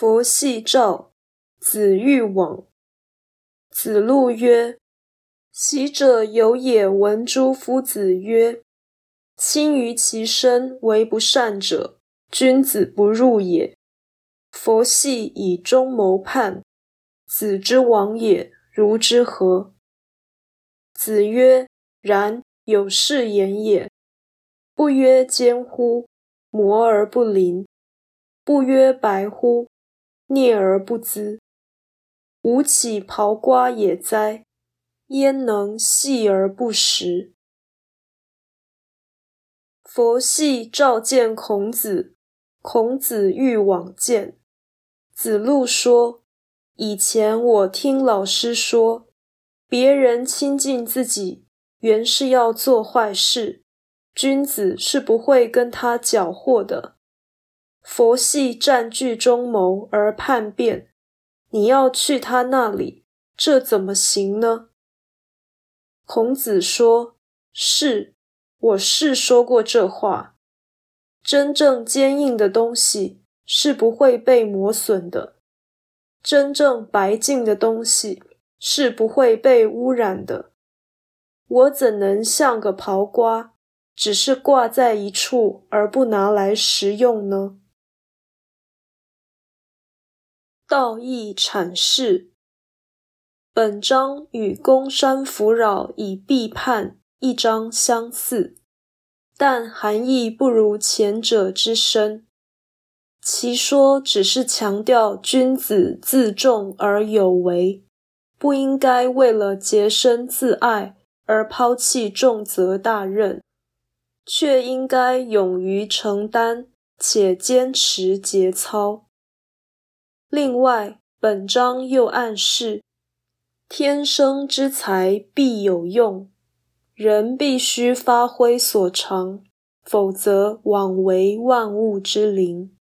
佛系召，子欲往。子路曰：“昔者有也闻诸夫子曰：‘亲于其身为不善者，君子不入也。’佛系以忠谋叛，子之往也，如之何？”子曰：“然，有是言也。不曰奸乎？磨而不临；不曰白乎？”啮而不淄，吾岂刨瓜也哉？焉能系而不食？佛系召见孔子，孔子欲往见。子路说：“以前我听老师说，别人亲近自己，原是要做坏事，君子是不会跟他搅和的。”佛系占据中谋而叛变，你要去他那里，这怎么行呢？孔子说：“是，我是说过这话。真正坚硬的东西是不会被磨损的，真正白净的东西是不会被污染的。我怎能像个刨瓜，只是挂在一处而不拿来食用呢？”道义阐释，本章与《公山弗扰以避叛》一章相似，但含义不如前者之深。其说只是强调君子自重而有为，不应该为了洁身自爱而抛弃重责大任，却应该勇于承担且坚持节操。另外，本章又暗示，天生之才必有用，人必须发挥所长，否则枉为万物之灵。